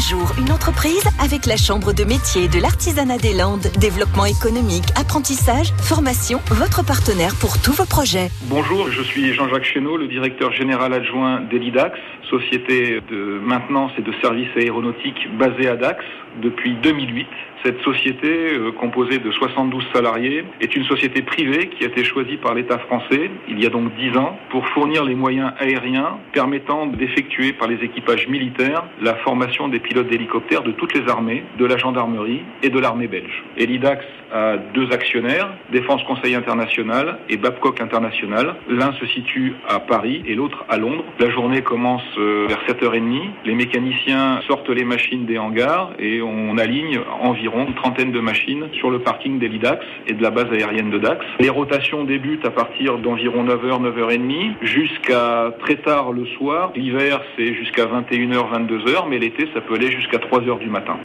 Jour, une entreprise avec la Chambre de métier de l'artisanat des Landes. Développement économique, apprentissage, formation, votre partenaire pour tous vos projets. Bonjour, je suis Jean-Jacques Chéneau, le directeur général adjoint d'Elidax, société de maintenance et de services aéronautiques basée à Dax depuis 2008. Cette société, euh, composée de 72 salariés, est une société privée qui a été choisie par l'État français il y a donc 10 ans pour fournir les moyens aériens permettant d'effectuer par les équipages militaires la formation des pilotes d'hélicoptères de toutes les armées, de la gendarmerie et de l'armée belge. Elidax a deux actionnaires, Défense Conseil International et Babcock International. L'un se situe à Paris et l'autre à Londres. La journée commence euh, vers 7h30. Les mécaniciens sortent les machines des hangars et on aligne environ une trentaine de machines sur le parking d'Elidax et de la base aérienne de Dax. Les rotations débutent à partir d'environ 9h, 9h30 jusqu'à très tard le soir. L'hiver, c'est jusqu'à 21h, 22h, mais l'été, ça peut aller jusqu'à 3h du matin.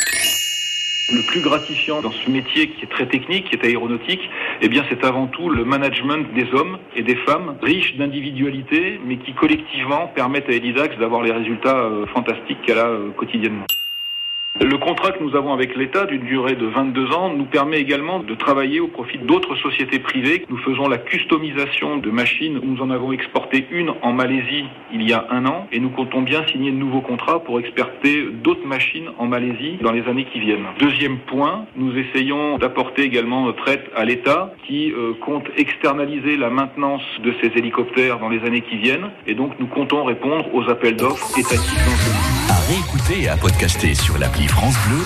Le plus gratifiant dans ce métier qui est très technique, qui est aéronautique, eh c'est avant tout le management des hommes et des femmes riches d'individualité, mais qui collectivement permettent à Elidax d'avoir les résultats euh, fantastiques qu'elle a euh, quotidiennement. Le contrat que nous avons avec l'État d'une durée de 22 ans nous permet également de travailler au profit d'autres sociétés privées. Nous faisons la customisation de machines. Nous en avons exporté une en Malaisie il y a un an et nous comptons bien signer de nouveaux contrats pour exporter d'autres machines en Malaisie dans les années qui viennent. Deuxième point, nous essayons d'apporter également notre aide à l'État qui euh, compte externaliser la maintenance de ces hélicoptères dans les années qui viennent et donc nous comptons répondre aux appels d'offres étatiques et à podcaster sur l'appli France Bleu